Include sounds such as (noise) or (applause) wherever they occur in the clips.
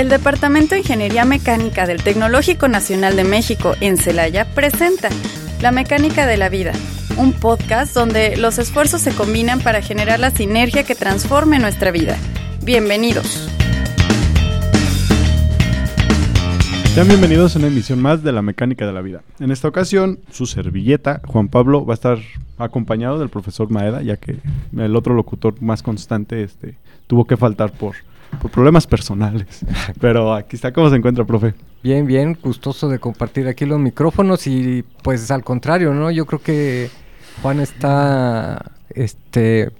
El Departamento de Ingeniería Mecánica del Tecnológico Nacional de México en Celaya presenta La Mecánica de la Vida, un podcast donde los esfuerzos se combinan para generar la sinergia que transforme nuestra vida. Bienvenidos. Sean bienvenidos a una emisión más de La Mecánica de la Vida. En esta ocasión, su servilleta, Juan Pablo, va a estar acompañado del profesor Maeda, ya que el otro locutor más constante este, tuvo que faltar por por problemas personales. Pero aquí está, ¿cómo se encuentra, profe? Bien, bien, gustoso de compartir aquí los micrófonos y pues al contrario, ¿no? Yo creo que Juan está, este,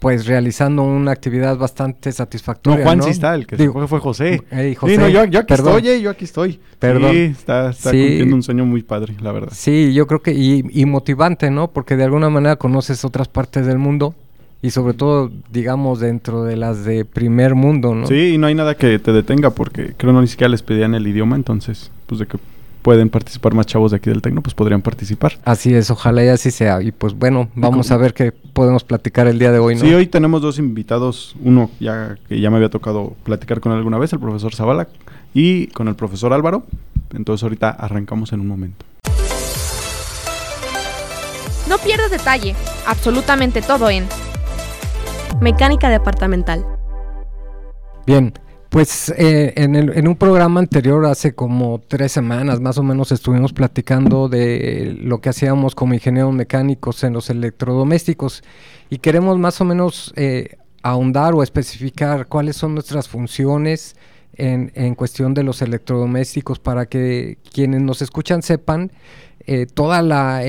pues realizando una actividad bastante satisfactoria. No, Juan sí está, el que Digo, fue José. Sí, no, yo, aquí estoy, eh, yo aquí estoy. Perdón. Sí, está, está cumpliendo un sueño muy padre, la verdad. Sí, yo creo que, y, y motivante, ¿no? Porque de alguna manera conoces otras partes del mundo y sobre todo, digamos, dentro de las de primer mundo, ¿no? Sí, y no hay nada que te detenga porque creo no ni siquiera les pedían el idioma, entonces, pues de que pueden participar más chavos de aquí del Tecno, pues podrían participar. Así es, ojalá y así sea. Y pues bueno, vamos a ver qué podemos platicar el día de hoy, ¿no? Sí, hoy tenemos dos invitados, uno ya que ya me había tocado platicar con él alguna vez, el profesor Zavala, y con el profesor Álvaro. Entonces ahorita arrancamos en un momento. No pierdas detalle, absolutamente todo en mecánica departamental. Bien, pues eh, en, un programa anterior, hace como tres semanas más o menos, estuvimos platicando de lo que hacíamos como ingenieros mecánicos en los electrodomésticos y queremos más o menos eh, ahondar o especificar cuáles son nuestras funciones en, cuestión de los electrodomésticos para que quienes nos escuchan sepan eh, toda la,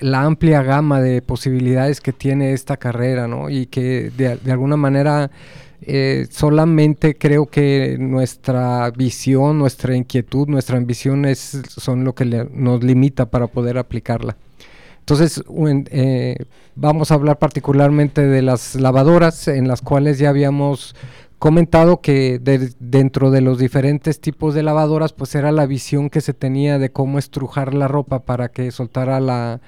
la, amplia gama de posibilidades que tiene esta carrera, ¿no? Y que de, alguna manera eh, solamente creo que nuestra visión, nuestra inquietud, nuestra ambición es, son lo que nos limita para poder aplicarla. Entonces, eh, vamos a hablar particularmente de las lavadoras, en las cuales ya habíamos comentado que dentro de los diferentes tipos de lavadoras, pues era la visión que se tenía de cómo estrujar la ropa para que soltara la,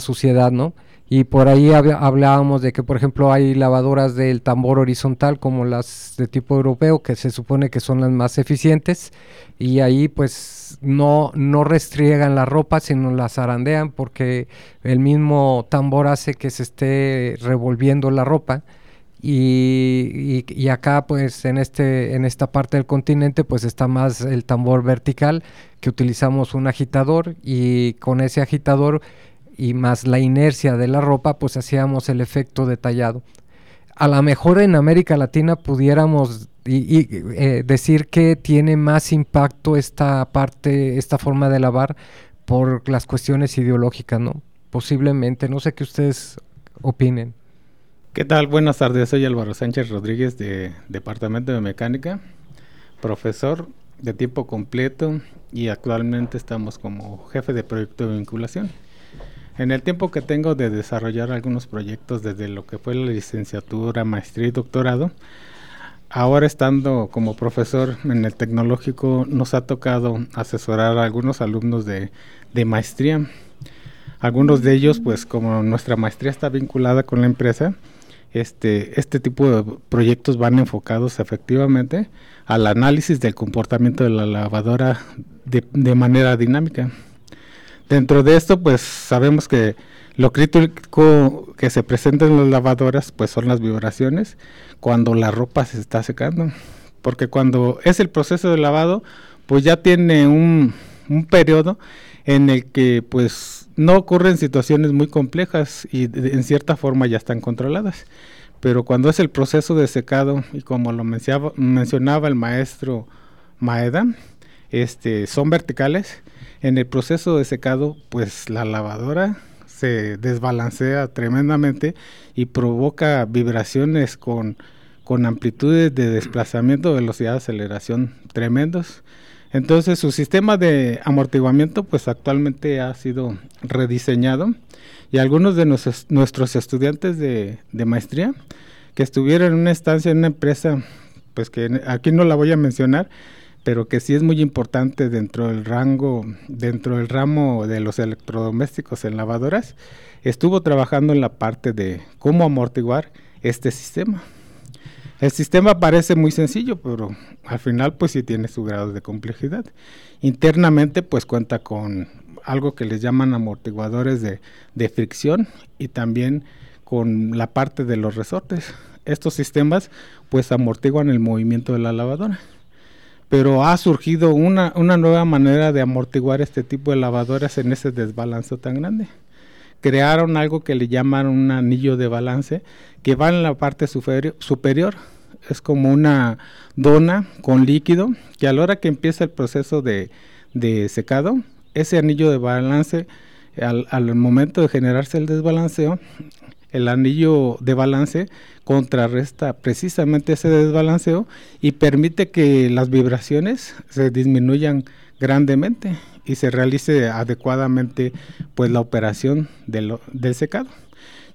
suciedad, ¿no? Y por ahí hablábamos de que, por ejemplo, hay lavadoras del tambor horizontal como las de tipo europeo, que se supone que son las más eficientes, y ahí pues no, no restriegan la ropa, sino la zarandean, porque el mismo tambor hace que se esté revolviendo la ropa y, y, acá pues en este en esta parte del continente pues está más el tambor vertical que utilizamos un agitador y con ese agitador y más la inercia de la ropa pues hacíamos el efecto detallado. A lo mejor en América Latina pudiéramos y, eh, decir que tiene más impacto esta parte esta forma de lavar por las cuestiones ideológicas no posiblemente no sé qué ustedes opinen ¿Qué tal? Buenas tardes, soy Álvaro Sánchez Rodríguez de Departamento de Mecánica, profesor de tiempo completo y actualmente estamos como jefe de proyecto de vinculación. En el tiempo que tengo de desarrollar algunos proyectos desde lo que fue la licenciatura, maestría y doctorado, ahora estando como profesor en el tecnológico nos ha tocado asesorar a algunos alumnos de, de maestría. Algunos de ellos, pues como nuestra maestría está vinculada con la empresa, este, este tipo de proyectos van enfocados efectivamente al análisis del comportamiento de la lavadora de, de manera dinámica. Dentro de esto, pues sabemos que lo crítico que se presenta en las lavadoras, pues son las vibraciones cuando la ropa se está secando. Porque cuando es el proceso de lavado, pues ya tiene un, un periodo en el que pues no ocurren situaciones muy complejas y en cierta forma ya están controladas. Pero cuando es el proceso de secado, y como lo mencionaba, el maestro Maeda, este, son verticales, en el proceso de secado, pues la lavadora se desbalancea tremendamente y provoca vibraciones con, con amplitudes de desplazamiento, velocidad, aceleración tremendos. Entonces su sistema de amortiguamiento pues actualmente ha sido rediseñado y algunos de nuestros, estudiantes de, maestría que estuvieron en una estancia en una empresa pues que aquí no la voy a mencionar pero que sí es muy importante dentro del rango, dentro del ramo de los electrodomésticos en lavadoras, estuvo trabajando en la parte de cómo amortiguar este sistema. El sistema parece muy sencillo, pero al final pues sí tiene su grado de complejidad. Internamente pues cuenta con algo que les llaman amortiguadores de, fricción y también con la parte de los resortes. Estos sistemas pues amortiguan el movimiento de la lavadora. Pero ha surgido una, una nueva manera de amortiguar este tipo de lavadoras en ese desbalance tan grande crearon algo que le llaman un anillo de balance que va en la parte superior, Es como una dona con líquido que a la hora que empieza el proceso de, secado, ese anillo de balance, al, al, momento de generarse el desbalanceo, el anillo de balance contrarresta precisamente ese desbalanceo y permite que las vibraciones se disminuyan grandemente y se realice adecuadamente pues la operación del, del secado.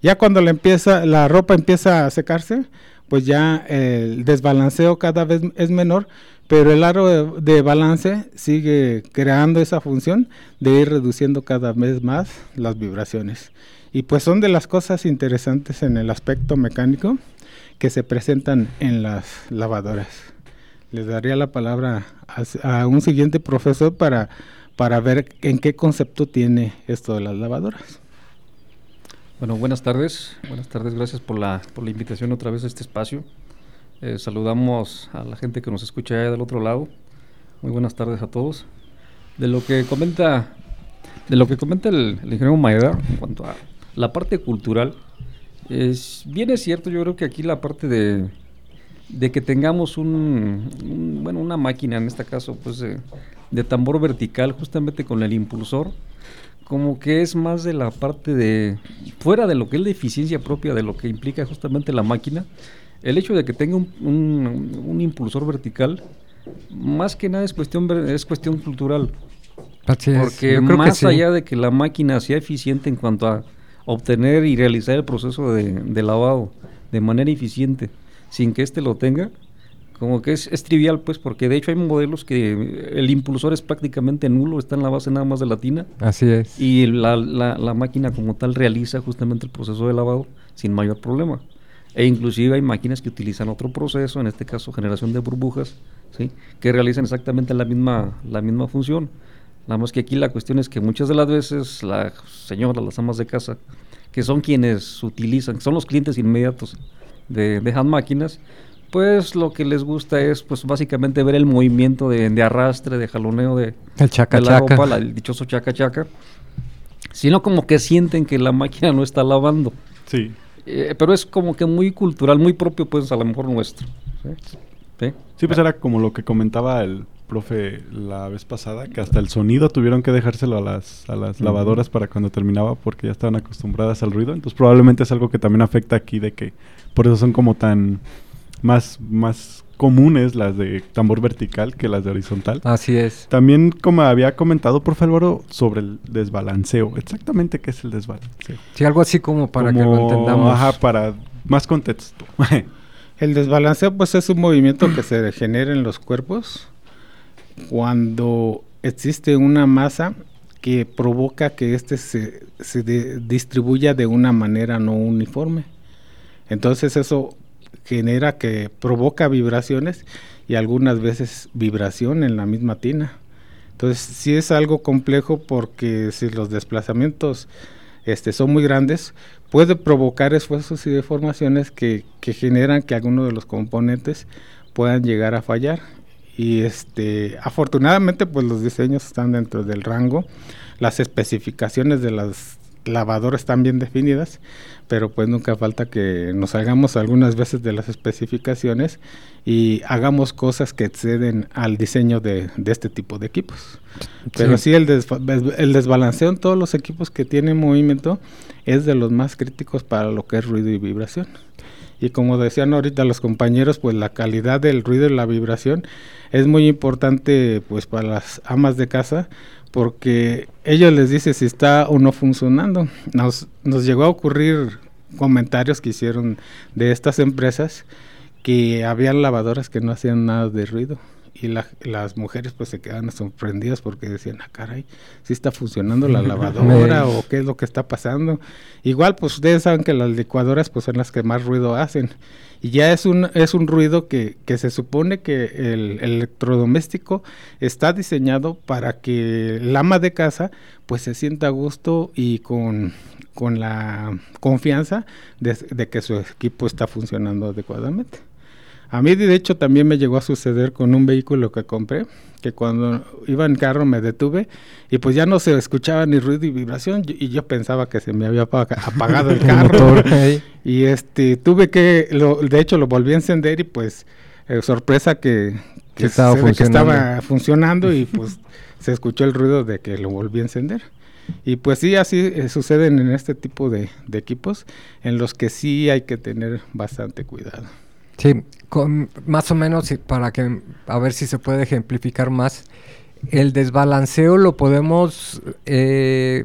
Ya cuando la, empieza, la ropa empieza a secarse, pues ya el desbalanceo cada vez es menor, pero el aro de, balance sigue creando esa función de ir reduciendo cada vez más las vibraciones. Y pues son de las cosas interesantes en el aspecto mecánico que se presentan en las lavadoras. Les daría la palabra a un siguiente profesor para para ver en qué concepto tiene esto de las lavadoras. Bueno, buenas tardes. Buenas tardes, gracias por la, por la invitación otra vez a este espacio. Eh, saludamos a la gente que nos escucha allá del otro lado. Muy buenas tardes a todos. De lo que comenta, de lo que comenta el, ingeniero Maeda en cuanto a la parte cultural, es, bien es cierto, yo creo que aquí la parte de, de que tengamos un, bueno, una máquina, en este caso, pues de tambor vertical justamente con el impulsor, como que es más de la parte de, fuera de lo que es la eficiencia propia de lo que implica justamente la máquina, el hecho de que tenga un, impulsor vertical, más que nada es cuestión, es cuestión cultural. Porque más allá de que la máquina sea eficiente en cuanto a obtener y realizar el proceso de, de lavado de manera eficiente, sin que éste lo tenga, como que es, trivial, pues, porque de hecho hay modelos que el impulsor es prácticamente nulo, está en la base nada más de la tina. Así es. Y la, la, máquina como tal realiza justamente el proceso de lavado sin mayor problema. E inclusive hay máquinas que utilizan otro proceso, en este caso generación de burbujas, ¿sí? que realizan exactamente la misma, la misma función. Nada más que aquí la cuestión es que muchas de las veces las señoras, las amas de casa, que son quienes utilizan, son los clientes inmediatos de, de hand máquinas, pues lo que les gusta es pues básicamente ver el movimiento de, arrastre, de jaloneo de, el chaca, la ropa, el dichoso chaca chaca, sino como que sienten que la máquina no está lavando. Sí. Eh, pero es como que muy cultural, muy propio pues a lo mejor nuestro. ¿Sí? ¿Sí? pues era como lo que comentaba el profe la vez pasada, que hasta el sonido tuvieron que dejárselo a las, a las lavadoras para cuando terminaba porque ya estaban acostumbradas al ruido. Entonces probablemente es algo que también afecta aquí de que por eso son como tan más, más comunes las de tambor vertical que las de horizontal. Así es. También, como había comentado por Álvaro, sobre el desbalanceo. Exactamente qué es el desbalanceo. Sí, algo así como para que lo entendamos. Ajá, para más contexto. (laughs) el desbalanceo, pues, es un movimiento que se genera en los cuerpos cuando existe una masa que provoca que éste se, distribuya de una manera no uniforme. Entonces eso genera que provoca vibraciones y algunas veces vibración en la misma tina. Entonces sí es algo complejo porque si los desplazamientos este, son muy grandes, puede provocar esfuerzos y deformaciones que, que generan que algunos de los componentes puedan llegar a fallar. Y este, afortunadamente pues los diseños están dentro del rango, las especificaciones de las lavadoras están bien definidas, pero pues nunca falta que nos salgamos algunas veces de las especificaciones y hagamos cosas que exceden al diseño de, este tipo de equipos. Pero sí, el, el desbalanceo en todos los equipos que tienen movimiento es de los más críticos para lo que es ruido y vibración. Y como decían ahorita los compañeros, pues la calidad del ruido y la vibración es muy importante pues para las amas de casa porque ellos les dice si está o no funcionando. Nos, nos llegó a ocurrir comentarios que hicieron de estas empresas que habían lavadoras que no hacían nada de ruido y las mujeres pues se quedan sorprendidas porque decían, ah, caray, si está funcionando la (laughs) lavadora o qué es lo que está pasando. Igual pues ustedes saben que las licuadoras pues son las que más ruido hacen y ya es un, es un ruido que, que se supone que el, electrodoméstico está diseñado para que el ama de casa pues se sienta a gusto y con, con la confianza de que su equipo está funcionando adecuadamente. A mí de hecho también me llegó a suceder con un vehículo que compré, que cuando iba en carro me detuve y pues ya no se escuchaba ni ruido y vibración y yo pensaba que se me había apagado el (laughs) carro. y este tuve que, lo, de hecho lo volví a encender y pues eh, sorpresa que, estaba, funcionando. y (laughs) pues se escuchó el ruido de que lo volví a encender. Y pues sí, así eh, suceden en este tipo de equipos en los que sí hay que tener bastante cuidado. Sí, con, más o menos para que a ver si se puede ejemplificar más. El desbalanceo lo podemos eh,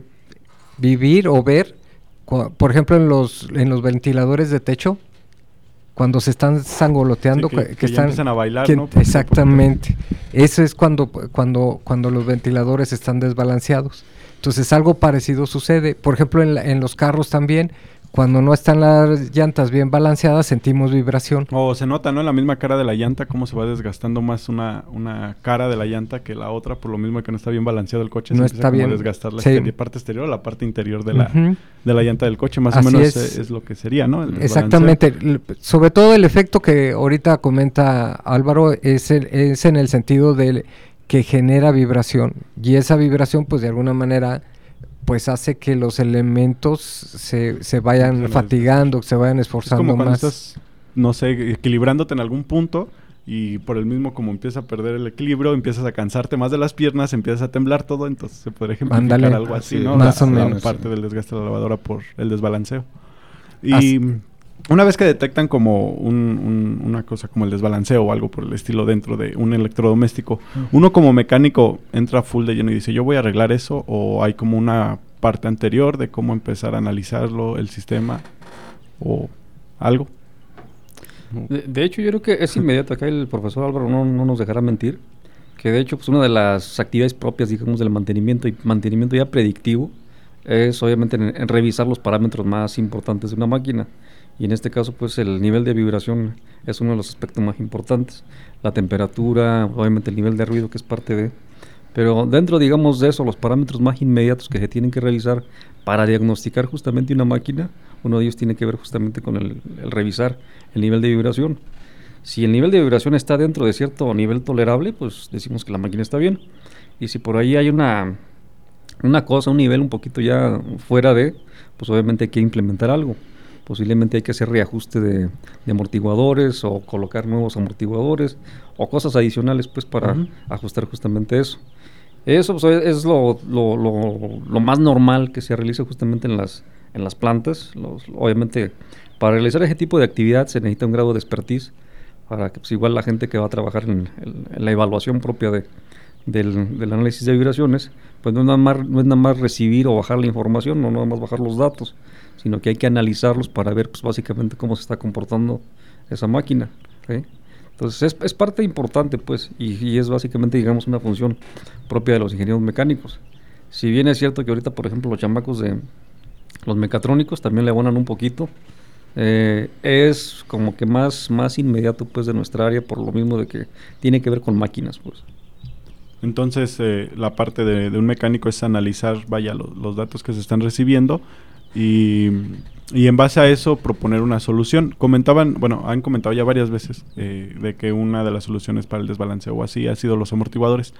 vivir o ver, por ejemplo, en los, en los ventiladores de techo, cuando se están sangoloteando, que, están a bailar, Exactamente. Eso es cuando, cuando, cuando los ventiladores están desbalanceados. Entonces algo parecido sucede. Por ejemplo, en, en los carros también, cuando no están las llantas bien balanceadas, sentimos vibración. O se nota, ¿no? En la misma cara de la llanta, cómo se va desgastando más una, una cara de la llanta que la otra, por lo mismo que no está bien balanceado el coche. No está bien. A desgastar la parte exterior o la parte interior de la, de la llanta del coche. Más o menos es. lo que sería, ¿no? Exactamente. Sobre todo el efecto que ahorita comenta Álvaro es, es en el sentido de que genera vibración. Y esa vibración, pues de alguna manera pues hace que los elementos se, se vayan fatigando, se vayan esforzando es como más. Estás, no sé, equilibrándote en algún punto y por el mismo como empieza a perder el equilibrio, empiezas a cansarte más de las piernas, empiezas a temblar todo, entonces se puede ejemplificar algo así, ¿no? Más o menos. parte del desgaste de la lavadora por el desbalanceo. Y una vez que detectan como una cosa como el desbalanceo o algo por el estilo dentro de un electrodoméstico, uno como mecánico entra full de lleno y dice, yo voy a arreglar eso, o hay como una parte anterior de cómo empezar a analizarlo, el sistema, o algo. De, hecho, yo creo que es inmediato. Acá el profesor Álvaro no, nos dejará mentir. Que de hecho, pues una de las actividades propias, digamos, del mantenimiento y mantenimiento ya predictivo es obviamente en revisar los parámetros más importantes de una máquina y en este caso pues el nivel de vibración es uno de los aspectos más importantes, la temperatura, obviamente el nivel de ruido que es parte de, pero dentro digamos de eso, los parámetros más inmediatos que se tienen que revisar para diagnosticar justamente una máquina, uno de ellos tiene que ver justamente con el, revisar el nivel de vibración. Si el nivel de vibración está dentro de cierto nivel tolerable, pues decimos que la máquina está bien. Y si por ahí hay una, una cosa, un nivel un poquito ya fuera de, pues obviamente hay que implementar algo posiblemente hay que hacer reajuste de, amortiguadores o colocar nuevos amortiguadores o cosas adicionales pues para ajustar justamente eso. Eso pues, es lo, más normal que se realiza justamente en las, en las plantas. obviamente para realizar ese tipo de actividad se necesita un grado de expertise para que pues, igual la gente que va a trabajar en, la evaluación propia de, del, del, análisis de vibraciones, pues no es, nada más, no es nada más recibir o bajar la información, no nada más bajar los datos, sino que hay que analizarlos para ver pues, básicamente cómo se está comportando esa máquina. Entonces es, parte importante pues y, es básicamente digamos una función propia de los ingenieros mecánicos. Si bien es cierto que ahorita por ejemplo los chamacos de los mecatrónicos también le abonan un poquito, eh, es como que más, más inmediato pues de nuestra área por lo mismo de que tiene que ver con máquinas pues. Entonces eh, la parte de, un mecánico es analizar vaya los datos que se están recibiendo y, en base a eso proponer una solución. Comentaban, bueno, han comentado ya varias veces eh, de que una de las soluciones para el desbalanceo o así ha sido los amortiguadores.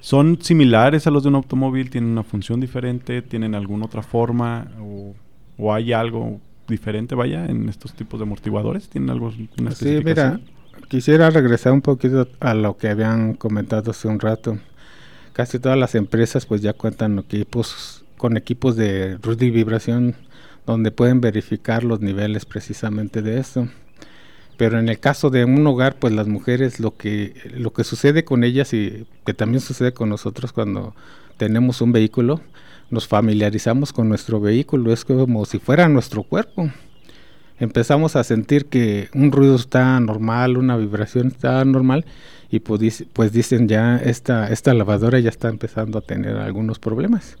¿Son similares a los de un automóvil? ¿Tienen una función diferente? ¿Tienen alguna otra forma? ¿O, o hay algo diferente, vaya, en estos tipos de amortiguadores? ¿Tienen algo, una Sí, mira, quisiera regresar un poquito a lo que habían comentado hace un rato. Casi todas las empresas pues ya cuentan equipos con equipos de ruido y vibración donde pueden verificar los niveles precisamente de eso. Pero en el caso de un hogar, pues las mujeres lo que lo que sucede con ellas y que también sucede con nosotros cuando tenemos un vehículo, nos familiarizamos con nuestro vehículo, es como si fuera nuestro cuerpo. Empezamos a sentir que un ruido está normal, una vibración está normal y pues, pues dicen ya esta, esta lavadora ya está empezando a tener algunos problemas.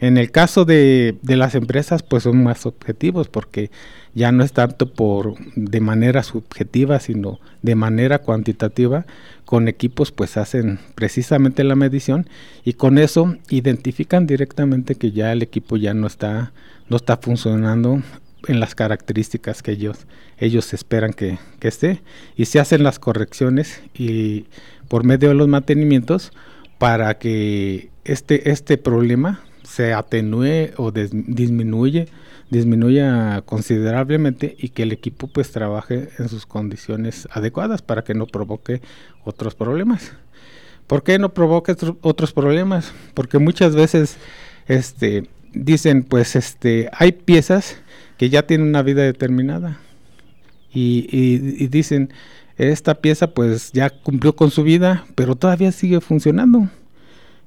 En el caso de, de, las empresas, pues son más objetivos porque ya no es tanto por de manera subjetiva, sino de manera cuantitativa. Con equipos, pues hacen precisamente la medición y con eso identifican directamente que ya el equipo ya no está, no está funcionando en las características que ellos, ellos esperan que, que esté y se hacen las correcciones y por medio de los mantenimientos para que este, este problema se atenúe o disminuye disminuya considerablemente y que el equipo pues trabaje en sus condiciones adecuadas para que no provoque otros problemas. ¿Por qué no provoque otros problemas? Porque muchas veces este dicen pues este hay piezas que ya tienen una vida determinada. Y, y dicen esta pieza pues ya cumplió con su vida pero todavía sigue funcionando.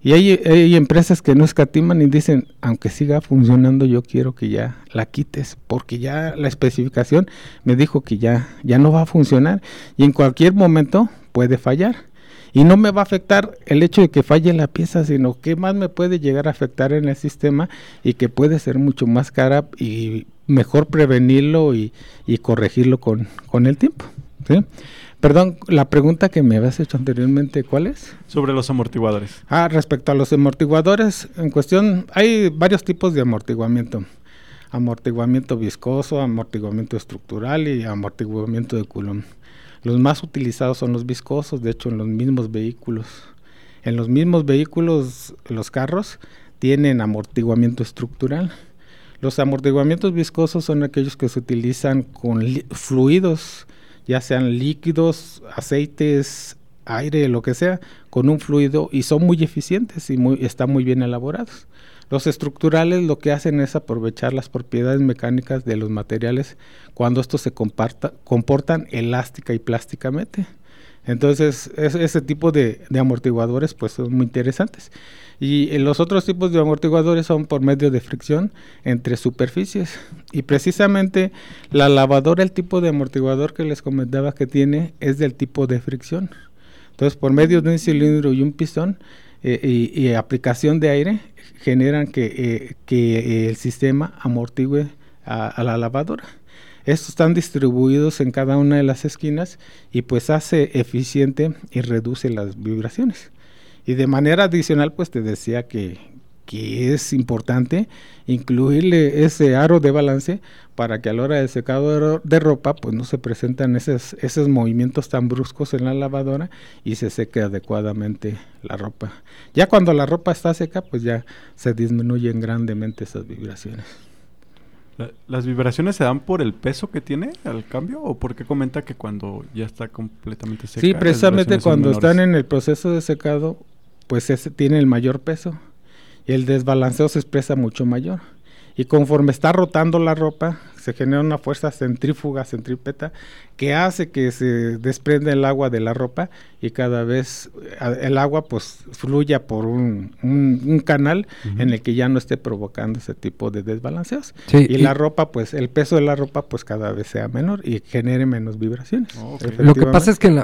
Y hay, empresas que no escatiman y dicen, aunque siga funcionando, yo quiero que ya la quites, porque ya la especificación me dijo que ya, ya no va a funcionar. Y en cualquier momento puede fallar. Y no me va a afectar el hecho de que falle la pieza, sino que más me puede llegar a afectar en el sistema y que puede ser mucho más cara y mejor prevenirlo y, y corregirlo con, con el tiempo. ¿sí? Perdón, la pregunta que me habías hecho anteriormente, ¿cuál es? Sobre los amortiguadores. Ah, respecto a los amortiguadores, en cuestión, hay varios tipos de amortiguamiento. Amortiguamiento viscoso, amortiguamiento estructural y amortiguamiento de Coulomb. Los más utilizados son los viscosos, de hecho en los mismos vehículos. En los mismos vehículos, los carros tienen amortiguamiento estructural. Los amortiguamientos viscosos son aquellos que se utilizan con fluidos ya sean líquidos, aceites, aire, lo que sea, con un fluido y son muy eficientes y están muy bien elaborados. Los estructurales lo que hacen es aprovechar las propiedades mecánicas de los materiales cuando estos se comportan elástica y plásticamente. Entonces, ese tipo de, de, amortiguadores pues son muy interesantes. Y los otros tipos de amortiguadores son por medio de fricción entre superficies. Y precisamente la lavadora, el tipo de amortiguador que les comentaba que tiene, es del tipo de fricción. Entonces, por medio de un cilindro y un pistón eh, y, aplicación de aire, generan que, eh, que el sistema amortigue a la lavadora. Estos están distribuidos en cada una de las esquinas y pues hace eficiente y reduce las vibraciones. Y de manera adicional pues te decía que, que es importante incluirle ese aro de balance para que a la hora del secado de ropa pues no se presentan esos, esos movimientos tan bruscos en la lavadora y se seque adecuadamente la ropa. Ya cuando la ropa está seca pues ya se disminuyen grandemente esas vibraciones. ¿Las vibraciones se dan por el peso que tiene al cambio o por qué comenta que cuando ya está completamente seca? Sí, precisamente cuando están en el proceso de secado, pues ese tiene el mayor peso y el desbalanceo se expresa mucho mayor. Y conforme está rotando la ropa, se genera una fuerza centrífuga, centrípeta, que hace que se desprenda el agua de la ropa y cada vez el agua pues fluya por un, canal en el que ya no esté provocando ese tipo de desbalanceos. y, la ropa pues el peso de la ropa pues cada vez sea menor y genere menos vibraciones. Lo que pasa es que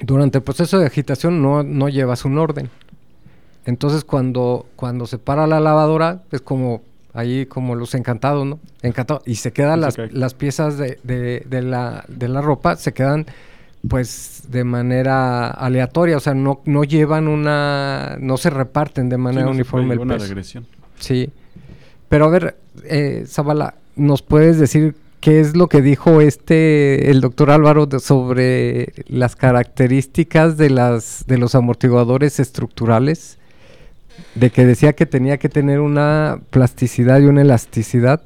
durante el proceso de agitación no, no llevas un orden. Entonces cuando, cuando se para la lavadora es como ahí como los encantados, ¿no? Encantado. Y se quedan las, las piezas de, de, la, de la ropa, se quedan pues de manera aleatoria, o sea, no, no llevan una, no se reparten de manera uniforme el una regresión. Sí. Pero a ver, eh, Zabala, ¿nos puedes decir qué es lo que dijo este, el doctor Álvaro sobre las características de las, de los amortiguadores estructurales? De que decía que tenía que tener una plasticidad y una elasticidad.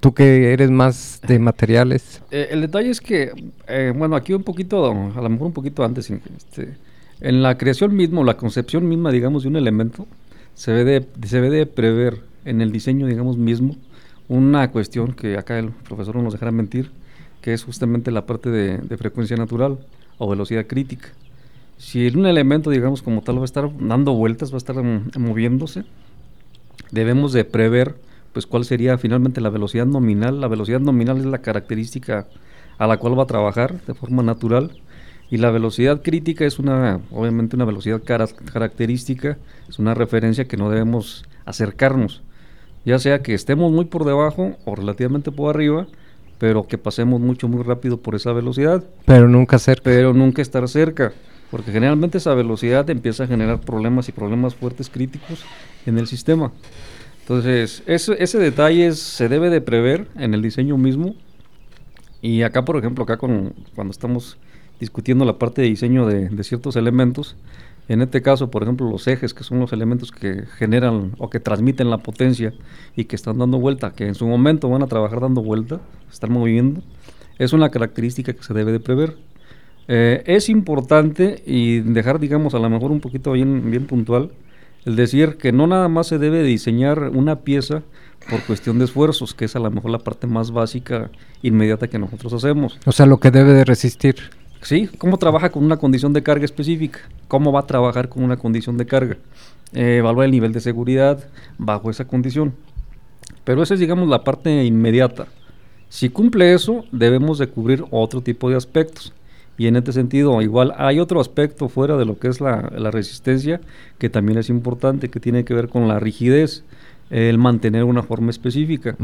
Tú que eres más de materiales. Eh, el detalle es que, eh, bueno, aquí un poquito, a lo mejor un poquito antes, este, en la creación misma, la concepción misma, digamos, de un elemento, se debe de, se debe de prever en el diseño, digamos, mismo, una cuestión que acá el profesor no nos dejará mentir, que es justamente la parte de frecuencia natural o velocidad crítica si un elemento, digamos, como tal, va a estar dando vueltas, va a estar moviéndose, debemos de prever pues cuál sería finalmente la velocidad nominal. La velocidad nominal es la característica a la cual va a trabajar de forma natural y la velocidad crítica es una, obviamente una velocidad característica, es una referencia que no debemos acercarnos, ya sea que estemos muy por debajo o relativamente por arriba, pero que pasemos mucho muy rápido por esa velocidad. Pero nunca cerca. Pero nunca estar cerca, porque generalmente esa velocidad empieza a generar problemas y problemas fuertes críticos en el sistema. Entonces, ese detalle se debe de prever en el diseño mismo. Y acá, por ejemplo, acá con, cuando estamos discutiendo la parte de diseño de, de, ciertos elementos, en este caso, por ejemplo, los ejes, que son los elementos que generan o que transmiten la potencia y que están dando vuelta, que en su momento van a trabajar dando vuelta, están moviendo, es una característica que se debe de prever. Eh, es importante y dejar, digamos, a lo mejor un poquito bien, bien puntual, el decir que no nada más se debe diseñar una pieza por cuestión de esfuerzos, que es a lo mejor la parte más básica, inmediata que nosotros hacemos. O sea, lo que debe de resistir. Sí, cómo trabaja con una condición de carga específica, cómo va a trabajar con una condición de carga, eh, evaluar el nivel de seguridad bajo esa condición. Pero esa es, digamos, la parte inmediata. Si cumple eso, debemos de cubrir otro tipo de aspectos. Y en este sentido, igual hay otro aspecto fuera de lo que es la, resistencia, que también es importante, que tiene que ver con la rigidez, el mantener una forma específica.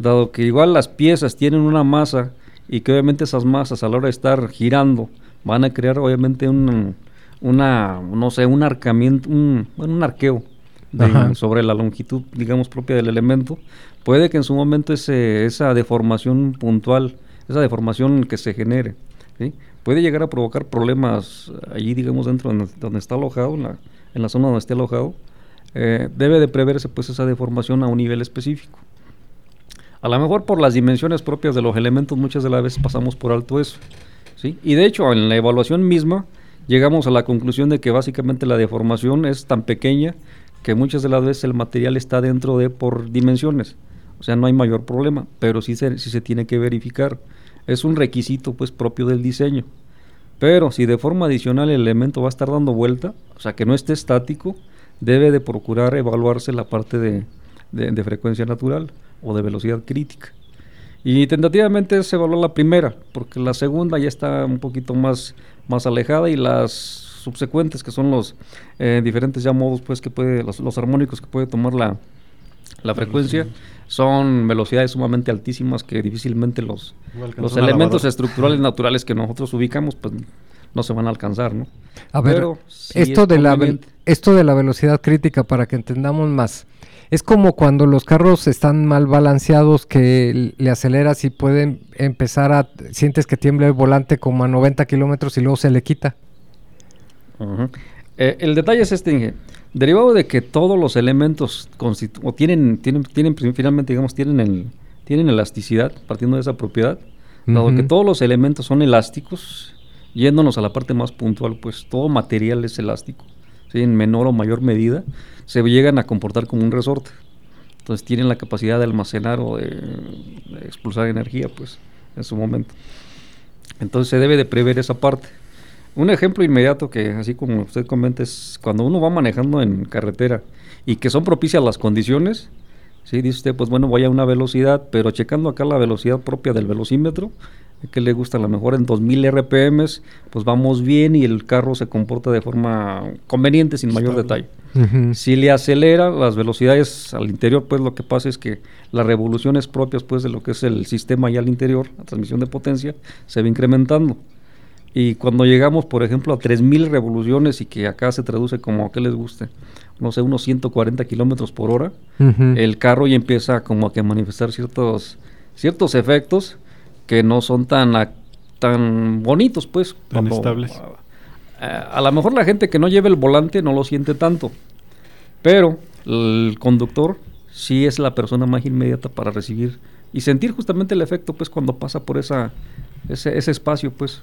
Dado que igual las piezas tienen una masa y que obviamente esas masas a la hora de estar girando van a crear obviamente un, una, no sé, un arcamiento, un, un arqueo sobre la longitud, digamos, propia del elemento. Puede que en su momento ese, esa deformación puntual, esa deformación que se genere, ¿sí? Puede llegar a provocar problemas allí, digamos, dentro de donde está alojado, en la, en la zona donde esté alojado, eh, debe de preverse pues esa deformación a un nivel específico. A lo mejor por las dimensiones propias de los elementos muchas de las veces pasamos por alto eso. ¿sí? Y de hecho en la evaluación misma llegamos a la conclusión de que básicamente la deformación es tan pequeña que muchas de las veces el material está dentro de por dimensiones. O sea, no hay mayor problema, pero sí se, sí se tiene que verificar es un requisito pues propio del diseño. Pero si de forma adicional el elemento va a estar dando vuelta, o sea que no esté estático, debe de procurar evaluarse la parte de, de, frecuencia natural o de velocidad crítica. Y tentativamente se evalúa la primera, porque la segunda ya está un poquito más, más alejada y las subsecuentes, que son los eh, diferentes ya modos pues que puede, los, los armónicos que puede tomar la, la frecuencia, son velocidades sumamente altísimas que difícilmente los, los elementos estructurales naturales que nosotros ubicamos pues no se van a alcanzar, ¿no? A ver, esto, de la esto de la velocidad crítica, para que entendamos más, es como cuando los carros están mal balanceados, que le aceleras y pueden empezar a, sientes que tiembla el volante como a 90 kilómetros y luego se le quita. Eh, el detalle es este, Derivado de que todos los elementos o tienen, tienen, tienen finalmente, digamos, tienen, el, tienen elasticidad, partiendo de esa propiedad, dado que todos los elementos son elásticos, yéndonos a la parte más puntual, pues todo material es elástico, en menor o mayor medida, se llegan a comportar como un resorte. Entonces tienen la capacidad de almacenar o de, de expulsar energía, pues, en su momento. Entonces se debe de prever esa parte. Un ejemplo inmediato que, así como usted comenta, es cuando uno va manejando en carretera y que son propicias las condiciones, ¿sí? dice usted, pues bueno, voy a una velocidad, pero checando acá la velocidad propia del velocímetro, que le gusta a lo mejor en 2000 RPM, pues vamos bien y el carro se comporta de forma conveniente, sin mayor detalle. Si le acelera las velocidades al interior, pues lo que pasa es que las revoluciones propias pues de lo que es el sistema y al interior, la transmisión de potencia, se va incrementando. Y cuando llegamos, por ejemplo, a 3.000 revoluciones y que acá se traduce como a que les guste, no sé, unos 140 kilómetros por hora, el carro ya empieza como a que manifestar ciertos, ciertos efectos que no son tan, tan bonitos, pues. Tan estables. A, a lo mejor la gente que no lleva el volante no lo siente tanto, pero el conductor sí es la persona más inmediata para recibir y sentir justamente el efecto, pues, cuando pasa por esa, ese, ese espacio, pues.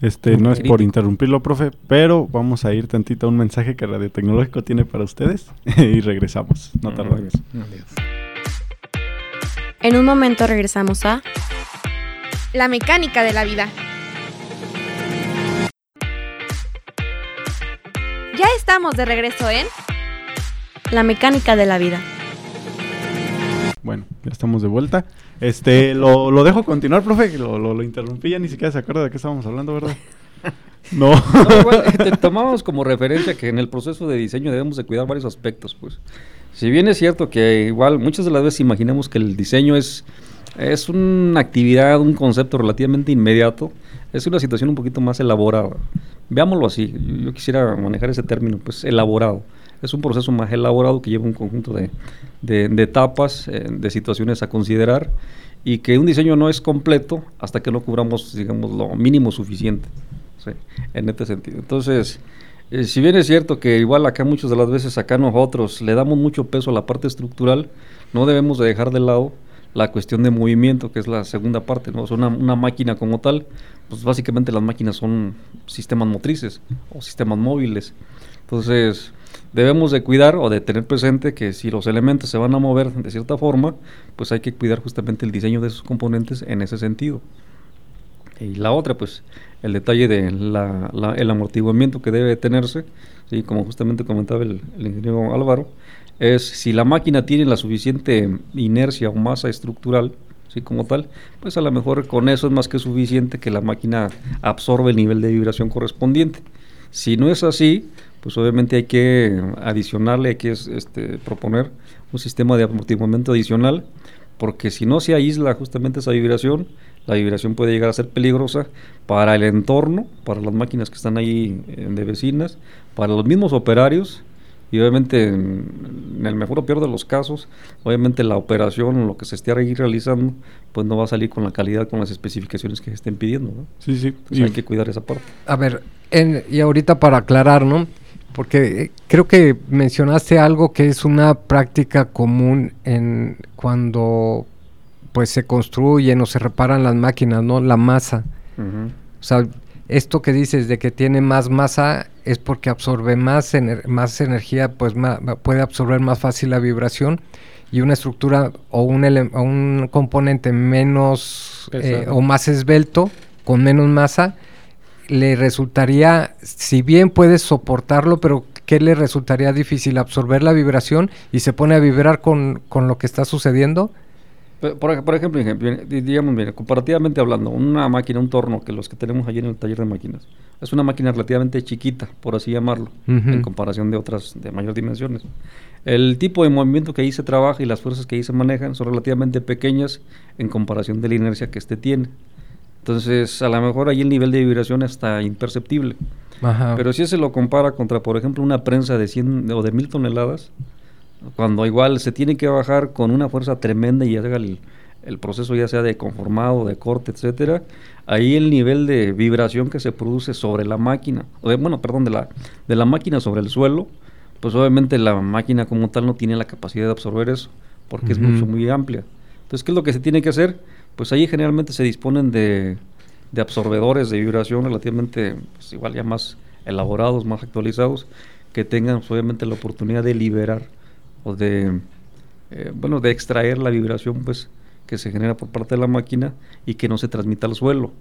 Este, no es por interrumpirlo, profe, pero vamos a ir tantito a un mensaje que Radio Tecnológico tiene para ustedes (laughs) y regresamos. No tardamos. En un momento regresamos a La mecánica de la vida. Ya estamos de regreso en La mecánica de la vida. Bueno, ya estamos de vuelta. Este, lo, lo dejo continuar, profe. Lo, lo, lo interrumpí, ya ni siquiera se acuerda de qué estábamos hablando, ¿verdad? (laughs) No. no igual, te tomamos como referencia que en el proceso de diseño debemos de cuidar varios aspectos, pues. Si bien es cierto que igual muchas de las veces imaginamos que el diseño es, es una actividad, un concepto relativamente inmediato, es una situación un poquito más elaborada. Veámoslo así, yo, yo quisiera manejar ese término, pues elaborado es un proceso más elaborado que lleva un conjunto de, de, etapas, eh, de situaciones a considerar y que un diseño no es completo hasta que no cubramos, digamos, lo mínimo suficiente, en este sentido. Entonces, eh, si bien es cierto que igual acá muchas de las veces acá nosotros le damos mucho peso a la parte estructural, no debemos de dejar de lado la cuestión de movimiento, que es la segunda parte, ¿no? O una, una, máquina como tal, pues básicamente las máquinas son sistemas motrices o sistemas móviles. Entonces, debemos de cuidar o de tener presente que si los elementos se van a mover de cierta forma, pues hay que cuidar justamente el diseño de esos componentes en ese sentido. Y la otra, pues el detalle del de amortiguamiento que debe tenerse, ¿sí? como justamente comentaba el, el, ingeniero Álvaro, es si la máquina tiene la suficiente inercia o masa estructural, ¿sí? como tal, pues a lo mejor con eso es más que suficiente que la máquina absorbe el nivel de vibración correspondiente. Si no es así, pues obviamente hay que adicionarle, hay que este, proponer un sistema de amortiguamiento adicional, porque si no se aísla justamente esa vibración, la vibración puede llegar a ser peligrosa para el entorno, para las máquinas que están ahí eh, de vecinas, para los mismos operarios y obviamente en, en, el mejor o peor de los casos, obviamente la operación lo que se esté ahí realizando, pues no va a salir con la calidad, con las especificaciones que se estén pidiendo. ¿no? Sí, sí. Entonces y hay que cuidar esa parte. A ver, en, y ahorita para aclarar, ¿no? Porque creo que mencionaste algo que es una práctica común en cuando pues se construyen o se reparan las máquinas, ¿no? La masa. Uh -huh. O sea, esto que dices de que tiene más masa es porque absorbe más, ener más energía, pues ma puede absorber más fácil la vibración y una estructura o un, o un componente menos eh, o más esbelto, con menos masa, le resultaría, si bien puedes soportarlo, pero ¿qué le resultaría difícil? Absorber la vibración y se pone a vibrar con, con lo que está sucediendo. Por, por, ejemplo, digamos, mira, comparativamente hablando, una máquina, un torno, que los que tenemos allí en el taller de máquinas, es una máquina relativamente chiquita, por así llamarlo, uh -huh. en comparación de otras de mayor dimensiones. El tipo de movimiento que ahí se trabaja y las fuerzas que ahí se manejan son relativamente pequeñas en comparación de la inercia que este tiene. Entonces, a lo mejor ahí el nivel de vibración está imperceptible. Ajá. Pero si se lo compara contra, por ejemplo, una prensa de 100 o de 1000 toneladas, cuando igual se tiene que bajar con una fuerza tremenda y haga el, el, proceso ya sea de conformado, de corte, etcétera, ahí el nivel de vibración que se produce sobre la máquina, o de, bueno, perdón, de la, de la máquina sobre el suelo, pues obviamente la máquina como tal no tiene la capacidad de absorber eso, porque uh -huh. es mucho, muy amplia. Entonces, ¿qué es lo que se tiene que hacer? Pues ahí generalmente se disponen de, de absorbedores de vibración relativamente, pues igual ya más elaborados, más actualizados, que tengan pues, obviamente la oportunidad de liberar o de, eh, bueno, de extraer la vibración pues que se genera por parte de la máquina y que no se transmita al suelo.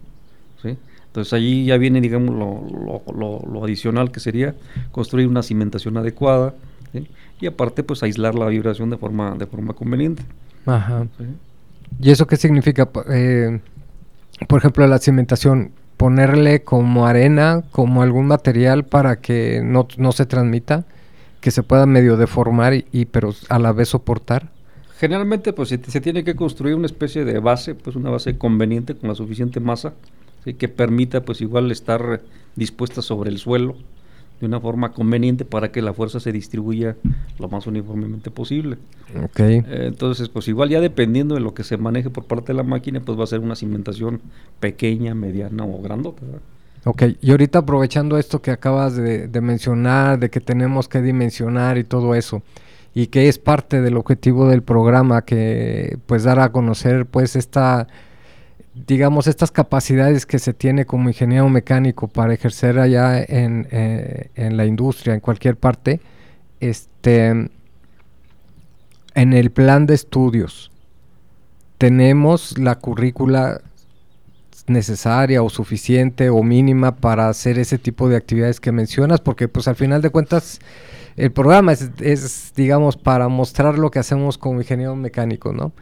¿sí? Entonces allí ya viene, digamos, lo, lo, lo, lo, adicional que sería construir una cimentación adecuada ¿sí? y aparte pues aislar la vibración de forma, de forma conveniente. Ajá. ¿sí? ¿Y eso qué significa? Eh, por ejemplo, la cimentación, ponerle como arena, como algún material para que no, no se transmita, que se pueda medio deformar y, pero a la vez soportar. Generalmente pues se, se, tiene que construir una especie de base, pues una base conveniente con la suficiente masa, ¿sí? que permita pues igual estar dispuesta sobre el suelo de una forma conveniente para que la fuerza se distribuya lo más uniformemente posible. Okay. Eh, entonces, pues igual ya dependiendo de lo que se maneje por parte de la máquina, pues va a ser una cimentación pequeña, mediana o grandota. ¿verdad? Ok, y ahorita aprovechando esto que acabas de, de, mencionar, de que tenemos que dimensionar y todo eso, y que es parte del objetivo del programa, que pues dar a conocer pues esta digamos, estas capacidades que se tiene como ingeniero mecánico para ejercer allá en, eh, en la industria, en cualquier parte, este, en el plan de estudios, tenemos la currícula necesaria o suficiente o mínima para hacer ese tipo de actividades que mencionas, porque pues al final de cuentas el programa es, es, digamos, para mostrar lo que hacemos como ingeniero mecánico, ¿no?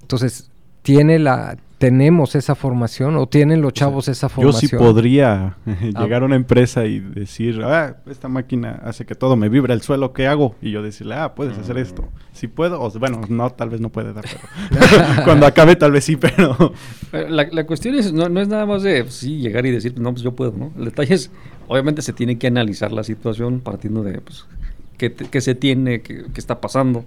Entonces, tiene la, tenemos esa formación o tienen los chavos esa formación. Yo sí podría (laughs) llegar a una empresa y decir, ah, esta máquina hace que todo me vibra el suelo, ¿qué hago? Y yo decirle, ah, puedes hacer esto. Si puedo, o bueno, no, tal vez no puede dar, pero (laughs) (laughs) cuando acabe tal vez sí, pero... La, la cuestión es, no, no, es nada más de, sí, llegar y decir, no, pues yo puedo, ¿no? El detalle es, obviamente se tiene que analizar la situación partiendo de, pues, qué, qué se tiene, qué, qué, está pasando,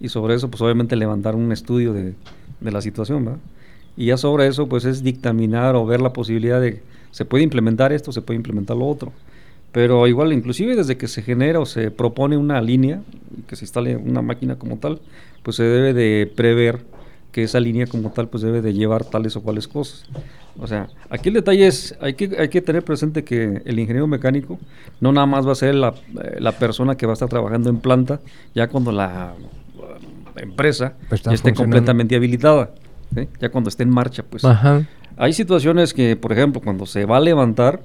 y sobre eso, pues obviamente levantar un estudio de, de la situación, ¿verdad? Y ya sobre eso pues es dictaminar o ver la posibilidad de se puede implementar esto, se puede implementar lo otro. Pero igual, inclusive desde que se genera o se propone una línea, que se instale una máquina como tal, pues se debe de prever que esa línea como tal pues debe de llevar tales o cuales cosas. O sea, aquí el detalle es, hay que, hay que tener presente que el ingeniero mecánico no nada más va a ser la, eh, la persona que va a estar trabajando en planta ya cuando la empresa pues esté completamente habilitada. ¿Sí? ya cuando esté en marcha, pues. Ajá. Hay situaciones que, por ejemplo, cuando se va a levantar,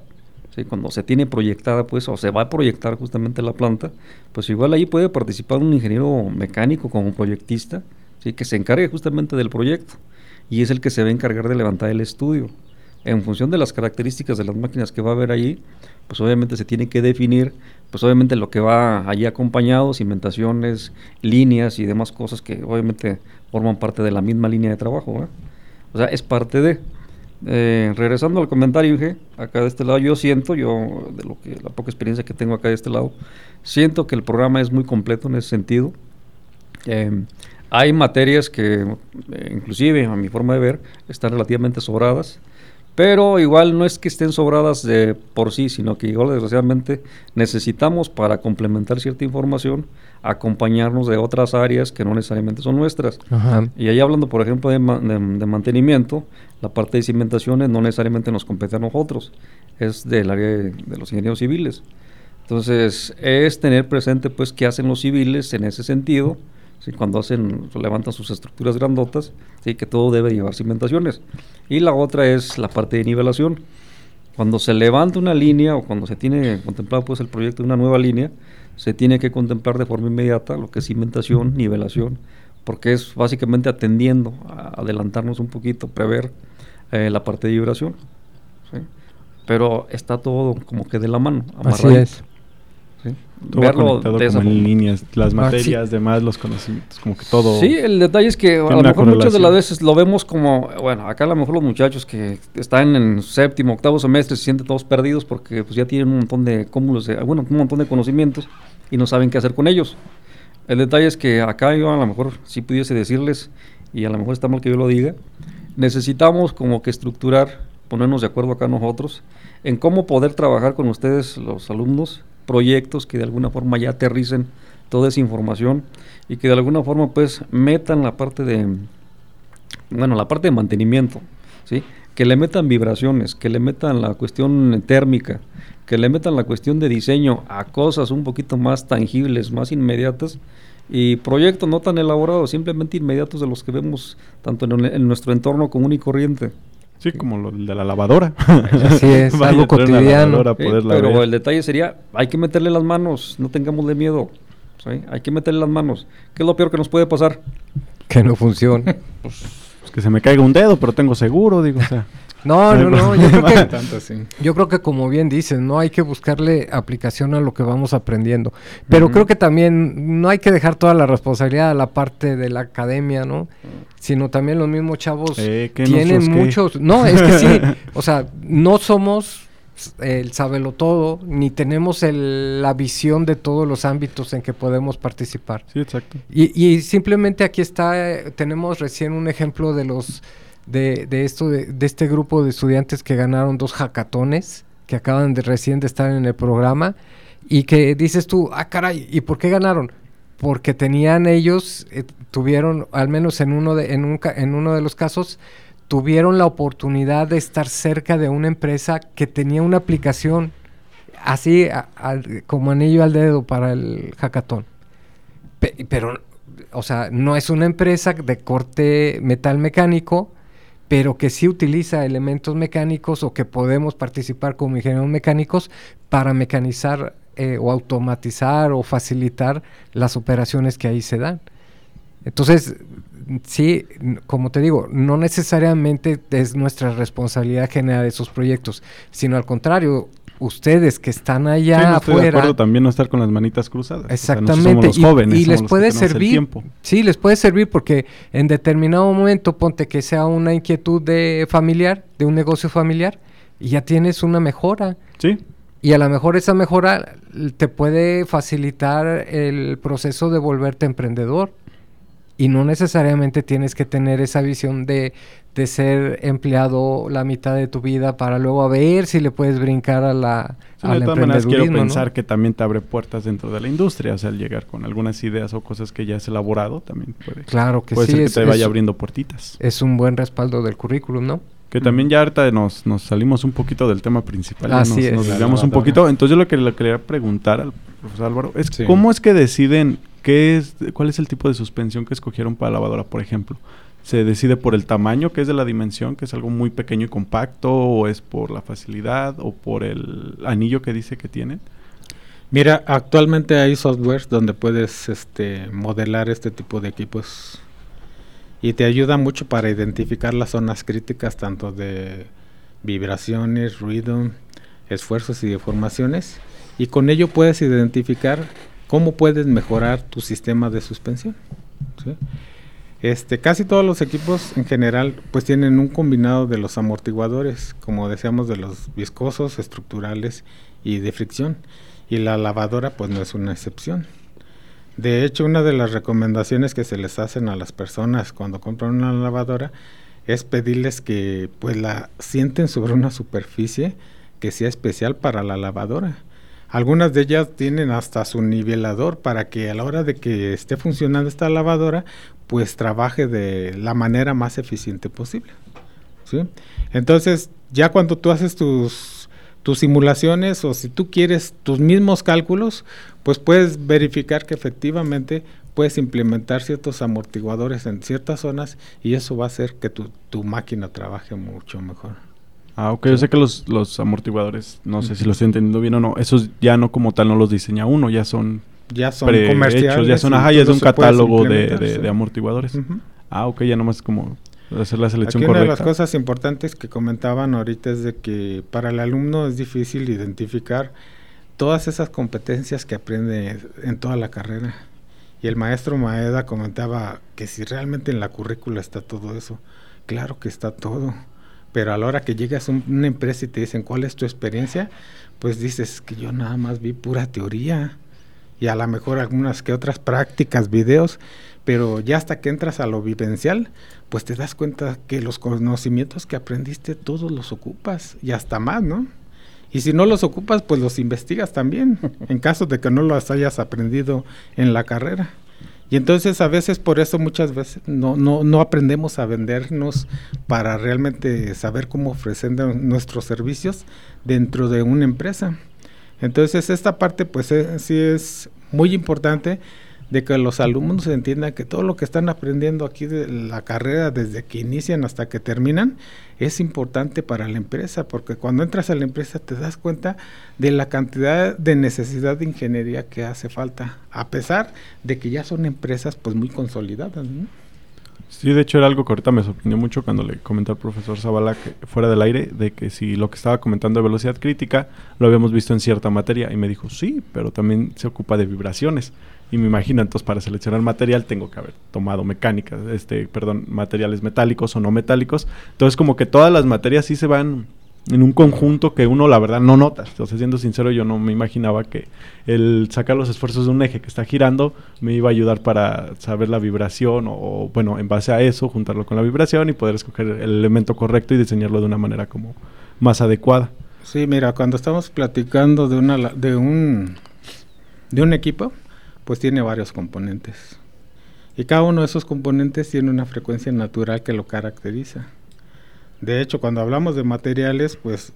¿sí? cuando se tiene proyectada, pues, o se va a proyectar justamente la planta, pues igual ahí puede participar un ingeniero mecánico como proyectista, ¿sí? que se encargue justamente del proyecto y es el que se va a encargar de levantar el estudio. En función de las características de las máquinas que va a haber allí, pues obviamente se tiene que definir, pues obviamente lo que va allí acompañado, cimentaciones, líneas y demás cosas que obviamente forman parte de la misma línea de trabajo. O sea, es parte de... Eh, regresando al comentario, Inge, acá de este lado, yo siento, yo, de lo que la poca experiencia que tengo acá de este lado, siento que el programa es muy completo en ese sentido. Eh, hay materias que, eh, inclusive a mi forma de ver, están relativamente sobradas. Pero igual no es que estén sobradas de por sí, sino que igual desgraciadamente necesitamos para complementar cierta información acompañarnos de otras áreas que no necesariamente son nuestras. Ajá. Y ahí hablando, por ejemplo, de, ma de, de, mantenimiento, la parte de cimentaciones no necesariamente nos compete a nosotros, es del área de, de los ingenieros civiles. Entonces, es tener presente pues qué hacen los civiles en ese sentido ¿sí? cuando hacen, levantan sus estructuras grandotas, ¿sí? que todo debe llevar cimentaciones. Y la otra es la parte de nivelación. Cuando se levanta una línea o cuando se tiene contemplado pues el proyecto de una nueva línea, se tiene que contemplar de forma inmediata lo que es cimentación, nivelación, porque es básicamente atendiendo a adelantarnos un poquito, prever eh, la parte de vibración. ¿sí? Pero está todo como que de la mano. Así es. Todo verlo de como en líneas, las materias, ah, sí. demás, los conocimientos, como que todo. Sí, el detalle es que a lo mejor muchas de las veces lo vemos como, bueno, acá a lo mejor los muchachos que están en séptimo, octavo semestre se sienten todos perdidos porque pues ya tienen un montón de cúmulos, de, bueno, un montón de conocimientos y no saben qué hacer con ellos. El detalle es que acá yo a lo mejor sí pudiese decirles, y a lo mejor está mal que yo lo diga, necesitamos como que estructurar, ponernos de acuerdo acá nosotros, en cómo poder trabajar con ustedes, los alumnos, proyectos que de alguna forma ya aterricen toda esa información y que de alguna forma pues metan la parte de, bueno, la parte de mantenimiento, ¿sí? Que le metan vibraciones, que le metan la cuestión térmica, que le metan la cuestión de diseño a cosas un poquito más tangibles, más inmediatas y proyectos no tan elaborados, simplemente inmediatos de los que vemos tanto en, en nuestro entorno común y corriente. Sí, como lo de la lavadora. (laughs) Así es, (laughs) algo cotidiano. Sí, pero el detalle sería, hay que meterle las manos, no tengámosle miedo. ¿sí? Hay que meterle las manos. ¿Qué es lo peor que nos puede pasar? Que no funcione. (laughs) pues, que se me caiga un dedo, pero tengo seguro, digo, o sea. (laughs) No, no, no, yo creo, que, (laughs) tanto, sí. yo creo que como bien dices, no hay que buscarle aplicación a lo que vamos aprendiendo, pero uh -huh. creo que también no hay que dejar toda la responsabilidad a la parte de la academia, ¿no? Sino también los mismos chavos eh, tienen muchos, no, es que sí, (laughs) o sea, no somos el sabelo todo, ni tenemos el, la visión de todos los ámbitos en que podemos participar. Sí, exacto. Y, y simplemente aquí está, eh, tenemos recién un ejemplo de los de, de esto, de, de, este grupo de estudiantes que ganaron dos hackatones, que acaban de recién de estar en el programa, y que dices tú, ah, caray, ¿y por qué ganaron? Porque tenían ellos, eh, tuvieron, al menos en uno, de, en, un, en uno de los casos, tuvieron la oportunidad de estar cerca de una empresa que tenía una aplicación así como anillo al dedo para el hackathon. Pe pero, o sea, no es una empresa de corte metal mecánico, pero que sí utiliza elementos mecánicos o que podemos participar como ingenieros mecánicos para mecanizar eh, o automatizar o facilitar las operaciones que ahí se dan. Entonces, sí, como te digo, no necesariamente es nuestra responsabilidad generar esos proyectos, sino al contrario, ustedes que están allá Sí, no estoy de afuera. acuerdo también no estar con las manitas cruzadas. O sea, Exactamente. somos y- los jóvenes. y, somos les puede servir. tiempo. Sí, les puede servir porque en determinado momento ponte que sea una inquietud de familiar, de un negocio familiar, y ya tienes una mejora. Sí, Y a lo mejor esa mejora te puede facilitar el proceso de volverte emprendedor. Y no necesariamente tienes que tener esa visión de, de ser empleado la mitad de tu vida para luego a ver si le puedes brincar a la, Sí, al de todas maneras quiero pensar que también te abre puertas dentro de la industria, o sea, al llegar con algunas ideas o cosas que ya has elaborado, también puede, Claro que puede sí, ser que te vaya es- abriendo puertitas. es un buen respaldo del currículum, ¿no? Que también ya ahorita nos, nos salimos un poquito del tema principal, ya Así nos, es. nos desviamos un poquito. Entonces yo lo que le quería preguntar al profesor Álvaro es Sí. cómo es que deciden qué es, cuál es el tipo de suspensión que escogieron para la lavadora, por ejemplo. ¿Se decide por el tamaño, que es de la dimensión, que es algo muy pequeño y compacto, o es por la facilidad, o por el anillo que dice que tiene? Mira, actualmente hay softwares donde puedes este, modelar este tipo de equipos y te ayuda mucho para identificar las zonas críticas tanto de vibraciones, ruido, esfuerzos y deformaciones y con ello puedes identificar cómo puedes mejorar tu sistema de suspensión. Este, casi todos los equipos en general pues tienen un combinado de los amortiguadores, como decíamos, de los viscosos, estructurales y de fricción. Y la lavadora pues no es una excepción. De hecho, una de las recomendaciones que se les hacen a las personas cuando compran una lavadora es pedirles que pues la sienten sobre una superficie que sea especial para la lavadora. Algunas de ellas tienen hasta su nivelador para que a la hora de que esté funcionando esta lavadora, pues trabaje de la manera más eficiente posible. ¿sí? Entonces, ya cuando tú haces tus, tus simulaciones o si tú quieres tus mismos cálculos, pues puedes verificar que efectivamente puedes implementar ciertos amortiguadores en ciertas zonas y eso va a hacer que tu, tu máquina trabaje mucho mejor. Ah, ok, yo sé que los, los amortiguadores, no sé si lo estoy entendiendo bien o no, esos ya no como tal no los diseña uno, ya son Ya son comerciales. ya son, ajá, ya es un catálogo de, de- amortiguadores. Ah, ok, ya nomás como hacer la selección Aquí una de las cosas importantes que comentaban ahorita es de que para el alumno es difícil identificar todas esas competencias que aprende en toda la carrera. Y el maestro Maeda comentaba que si realmente en la currícula está todo eso, claro que está todo. Pero a la hora que llegas a un- una empresa y te dicen cuál es tu experiencia, pues dices que yo nada más vi pura teoría y a lo mejor algunas que otras prácticas, videos, pero ya hasta que entras a lo vivencial, pues te das cuenta que los conocimientos que aprendiste todos los ocupas y hasta más, ¿no? Y si no los ocupas, pues los investigas también, (laughs) en caso de que no los hayas aprendido en la carrera. Y entonces a veces por eso muchas veces no, no, no aprendemos a vendernos para realmente saber cómo ofrecer nuestros servicios dentro de una empresa. Entonces esta parte pues eh, sí es muy importante de que los alumnos entiendan que todo lo que están aprendiendo aquí de la carrera desde que inician hasta que terminan es importante para la empresa porque cuando entras a la empresa te das cuenta de la cantidad de necesidad de ingeniería que hace falta a pesar de que ya son empresas pues muy consolidadas ¿no? Sí, de hecho era algo que ahorita me sorprendió mucho cuando le comenté al profesor Zavala que fuera del aire de que si lo que estaba comentando de velocidad crítica lo habíamos visto en cierta materia y me dijo, sí, pero también se ocupa de vibraciones. Y me imagino, entonces para seleccionar material tengo que haber tomado mecánica, este, perdón, materiales metálicos o no metálicos. Entonces como que todas las materias sí se van en un conjunto que uno la verdad no nota. Sea, siendo sincero, yo no me imaginaba que el sacar los esfuerzos de un eje que está girando me iba a ayudar para saber la vibración o, bueno, en base a eso, juntarlo con la vibración y poder escoger el elemento correcto y diseñarlo de una manera como más adecuada. Sí, mira, cuando estamos platicando de una de un de un equipo, pues tiene varios componentes. Y cada uno de esos componentes tiene una frecuencia natural que lo caracteriza. De hecho, cuando hablamos de materiales, pues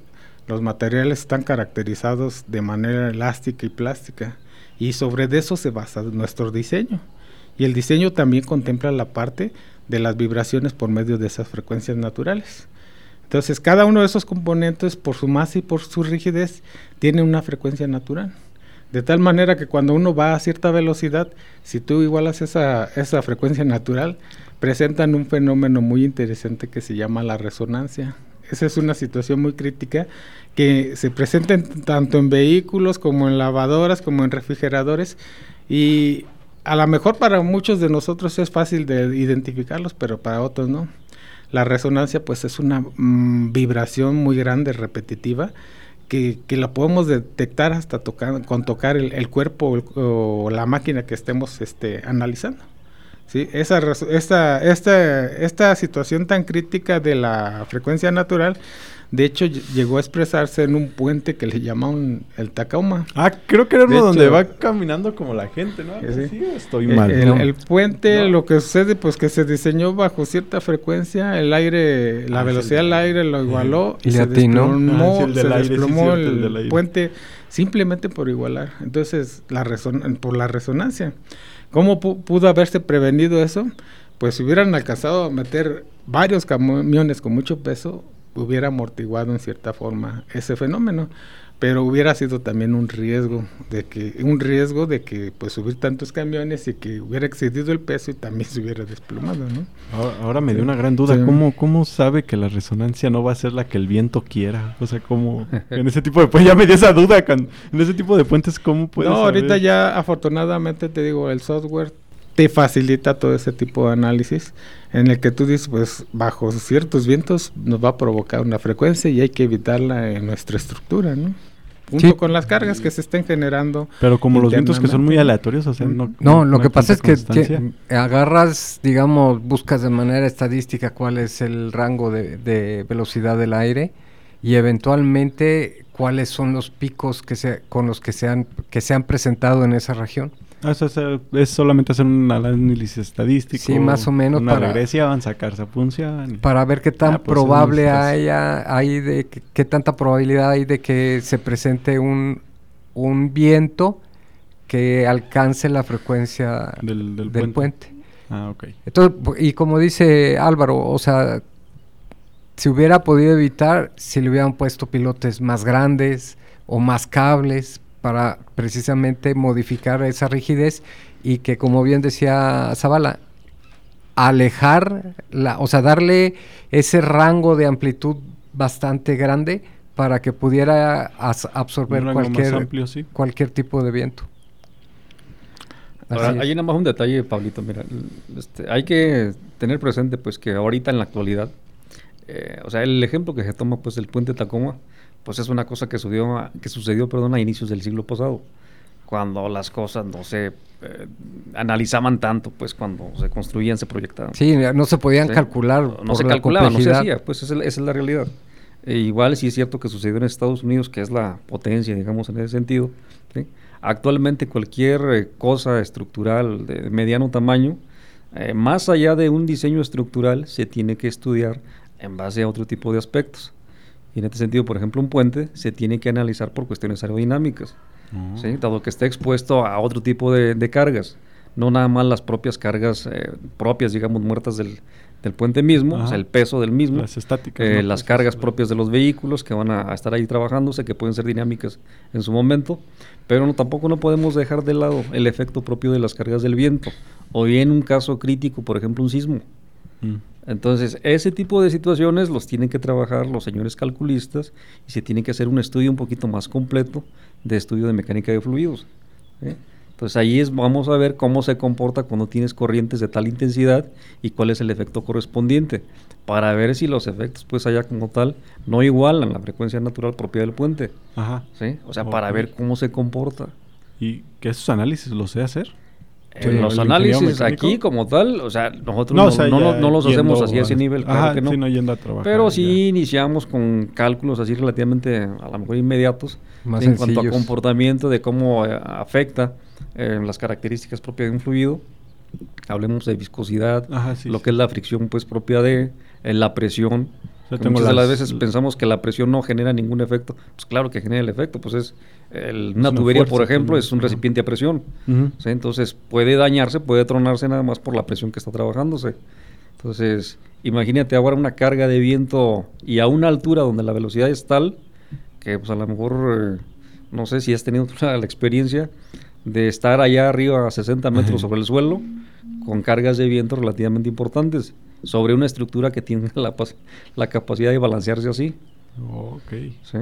los materiales están caracterizados de manera elástica y plástica. Y sobre eso se basa nuestro diseño. Y el diseño también contempla la parte de las vibraciones por medio de esas frecuencias naturales. Entonces, cada uno de esos componentes, por su masa y por su rigidez, tiene una frecuencia natural. De tal manera que cuando uno va a cierta velocidad, si tú igualas esa, esa frecuencia natural, presentan un fenómeno muy interesante que se llama la resonancia. Esa es una situación muy crítica que se presenta tanto en vehículos como en lavadoras, como en refrigeradores y a lo mejor para muchos de nosotros es fácil de identificarlos, pero para otros no. La resonancia pues es una mm, vibración muy grande, repetitiva, que, que, la podemos detectar hasta tocar, con tocar el, cuerpo o, la máquina que estemos este, analizando. ¿sí? Esa, esta, esta, esta situación tan crítica de la frecuencia natural de hecho, llegó a expresarse en un puente que le llamaban el Tacoma. Ah, creo que era uno donde va caminando como la gente, ¿no? Sí, estoy mal. El, puente, lo que sucede, pues que se diseñó bajo cierta frecuencia, el aire, la ah, velocidad del aire lo igualó y, se desplomó, ah, se desplomó el, puente simplemente por igualar. Entonces, la por la resonancia. ¿Cómo pudo haberse prevenido eso? Pues si hubieran alcanzado a meter varios camiones con mucho peso, hubiera amortiguado en cierta forma ese fenómeno pero hubiera sido también un riesgo de que un riesgo de que pues subir tantos camiones y que hubiera excedido el peso y también (laughs) se hubiera desplomado ¿no? ahora, me dio una gran duda cómo cómo sabe que la resonancia no va a ser la que el viento quiera o sea cómo en ese tipo de pues ya me dio esa duda en ese tipo de puentes cómo puede no ahorita ya afortunadamente te digo el software te facilita todo ese tipo de análisis en el que tú dices, pues bajo ciertos vientos nos va a provocar una frecuencia y hay que evitarla en nuestra estructura, ¿no? Junto con las cargas que se estén generando. Pero como los vientos que son muy aleatorios, o sea, no. No, lo que pasa es que, agarras, digamos, buscas de manera estadística cuál es el rango de, de velocidad del aire y eventualmente cuáles son los picos que se, con los que se han, que se han presentado en esa región. Ah, es, solamente hacer un análisis estadístico. Sí, más o menos. Una para, regresión, sacar esa función. Para ver qué tan ah, pues probable haya, hay de qué tanta probabilidad hay de que se presente un, un viento que alcance la frecuencia del, puente. Ah, ok. Entonces, y como dice Álvaro, o sea, se hubiera podido evitar si le hubieran puesto pilotes más grandes o más cables para precisamente modificar esa rigidez y que, como bien decía Zavala, alejar, la, o sea, darle ese rango de amplitud bastante grande para que pudiera absorber cualquier, cualquier tipo de viento. Ahora, hay nada más un detalle, Pablito. Mira, este, hay que tener presente pues que ahorita en la actualidad, eh, o sea, el ejemplo que se toma pues el puente Tacoma, pues es una cosa que, sucedió, que sucedió perdón, a inicios del siglo pasado, cuando las cosas no se eh, analizaban tanto, pues cuando se construían, se proyectaban. Sí, no se podían calcular. No, se calculaba, no se hacía, pues esa es, la realidad. E igual sí es cierto que sucedió en Estados Unidos, que es la potencia, digamos, en ese sentido. Actualmente cualquier eh, cosa estructural de mediano tamaño, eh, más allá de un diseño estructural, se tiene que estudiar en base a otro tipo de aspectos. Y en este sentido, por ejemplo, un puente se tiene que analizar por cuestiones aerodinámicas, ah. dado que está expuesto a otro tipo de, cargas, no nada más las propias cargas eh, propias, digamos, muertas del, puente mismo, o sea, el peso del mismo, las estáticas, eh, las cargas propias de los vehículos que van a, estar ahí trabajándose, que pueden ser dinámicas en su momento, pero no, tampoco no podemos dejar de lado el efecto propio de las cargas del viento, o bien un caso crítico, por ejemplo, un sismo. Mm. Entonces, ese tipo de situaciones los tienen que trabajar los señores calculistas y se tiene que hacer un estudio un poquito más completo de estudio de mecánica de fluidos. ¿eh? Entonces ahí es, vamos a ver cómo se comporta cuando tienes corrientes de tal intensidad y cuál es el efecto correspondiente, para ver si los efectos pues allá como tal no igualan la frecuencia natural propia del puente. Ajá. ¿sí? O sea, para ver cómo se comporta. ¿Y que esos análisis los sé hacer? En los análisis aquí como tal, o sea, nosotros no, los hacemos así a ese nivel, claro que no. pero sí iniciamos con cálculos así relativamente a lo mejor inmediatos en cuanto a comportamiento de cómo eh, afecta eh, las características propias de un fluido. Hablemos de viscosidad, lo que es la fricción pues propia de eh, la presión, muchas de las veces pensamos que la presión no genera ningún efecto. Pues claro que genera el efecto, pues es una, tubería, por ejemplo, es un recipiente a presión. Entonces puede dañarse, puede tronarse nada más por la presión que está trabajándose. Entonces, imagínate ahora una carga de viento y a una altura donde la velocidad es tal que pues a lo mejor No sé si has tenido la, (laughs) la experiencia de estar allá arriba a 60 metros sobre el suelo con cargas de viento relativamente importantes sobre una estructura que tiene la, la capacidad de balancearse así. Ok. ¿sí?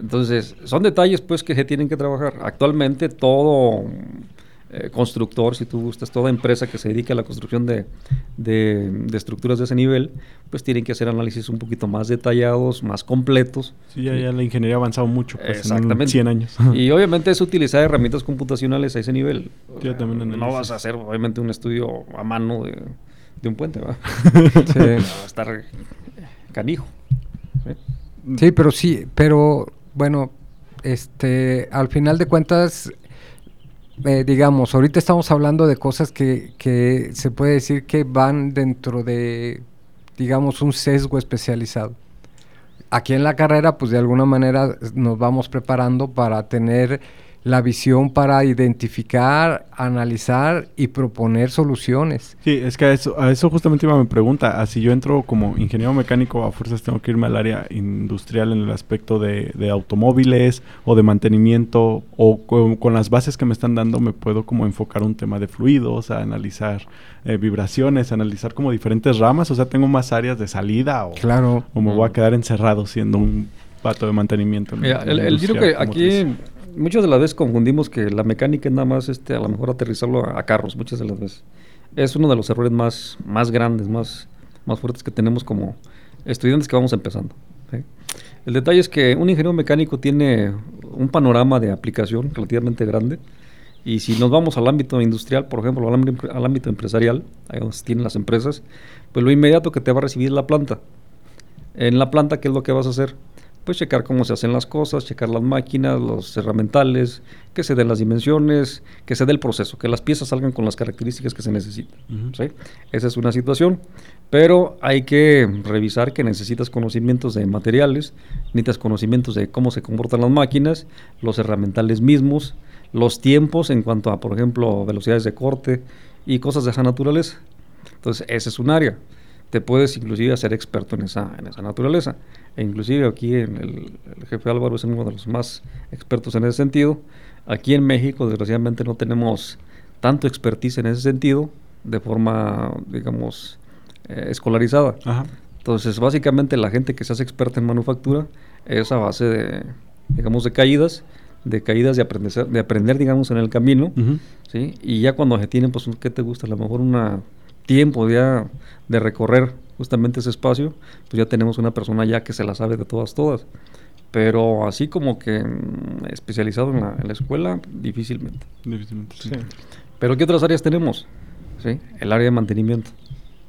Entonces, son detalles pues que se tienen que trabajar. Actualmente todo eh, constructor, si tú gustas, toda empresa que se dedique a la construcción de, de- de estructuras de ese nivel, pues tienen que hacer análisis un poquito más detallados, más completos. Sí, ya, ya la ingeniería ha avanzado mucho. Pues, en Exactamente. 100 años. (laughs) Y obviamente es utilizar herramientas computacionales a ese nivel. También no vas a hacer obviamente un estudio a mano de, de un puente, ¿va? (laughs) Sí. Va (laughs) a estar canijo. ¿sí? Sí, pero sí, pero bueno, este, al final de cuentas, eh, digamos, ahorita estamos hablando de cosas que, que se puede decir que van dentro de, digamos, un sesgo especializado. Aquí en la carrera, pues de alguna manera nos vamos preparando para tener la visión para identificar, analizar y proponer soluciones. Sí, es que a eso, a eso justamente iba mi pregunta. Así yo entro como ingeniero mecánico, a fuerzas tengo que irme al área industrial en el aspecto de, de automóviles o de mantenimiento o con, con las bases que me están dando me puedo como enfocar un tema de fluidos, a analizar eh, vibraciones, analizar como diferentes ramas. O sea, tengo más áreas de salida o, Claro. o me voy a quedar encerrado siendo un pato de mantenimiento. en- Mira, el, el- industria que aquí. Muchas de las veces confundimos que la mecánica es nada más este, a lo mejor aterrizarlo a, carros, muchas de las veces. Es uno de los errores más, más grandes, más, más fuertes que tenemos como estudiantes que vamos empezando. El detalle es que un ingeniero mecánico tiene un panorama de aplicación relativamente grande. Y si nos vamos al ámbito industrial, por ejemplo, al ámbito, al ámbito empresarial, ahí donde tienen las empresas, pues lo inmediato que te va a recibir es la planta. En la planta, ¿qué es lo que vas a hacer? Pues checar cómo se hacen las cosas, checar las máquinas, los herramientales, que se den las dimensiones, que se dé el proceso, que las piezas salgan con las características que se necesitan. Ujú. ¿sí? Esa es una situación. Pero hay que revisar que necesitas conocimientos de materiales, necesitas conocimientos de cómo se comportan las máquinas, los herramientales mismos, los tiempos en cuanto a, por ejemplo, velocidades de corte y cosas de esa naturaleza. Entonces, ese es un área. Te puedes inclusive hacer experto en esa, en esa naturaleza. E inclusive aquí en el, el jefe Álvaro es uno de los más expertos en ese sentido. Aquí en México, desgraciadamente, no tenemos tanto expertise en ese sentido de forma, digamos, eh, escolarizada. Ajá. Entonces, básicamente la gente que se hace experta en manufactura es a base de, digamos, de caídas, de caídas de aprender, de aprender digamos, en el camino, Ujú. ¿sí? Y ya cuando se tienen, pues, ¿qué te gusta? A lo mejor un tiempo ya de recorrer justamente ese espacio, pues ya tenemos una persona ya que se la sabe de todas, todas. Pero así como que mm, especializado en la, en la escuela, difícilmente. Difícilmente, sí. Pero ¿qué otras áreas tenemos? ¿Sí? El área de mantenimiento,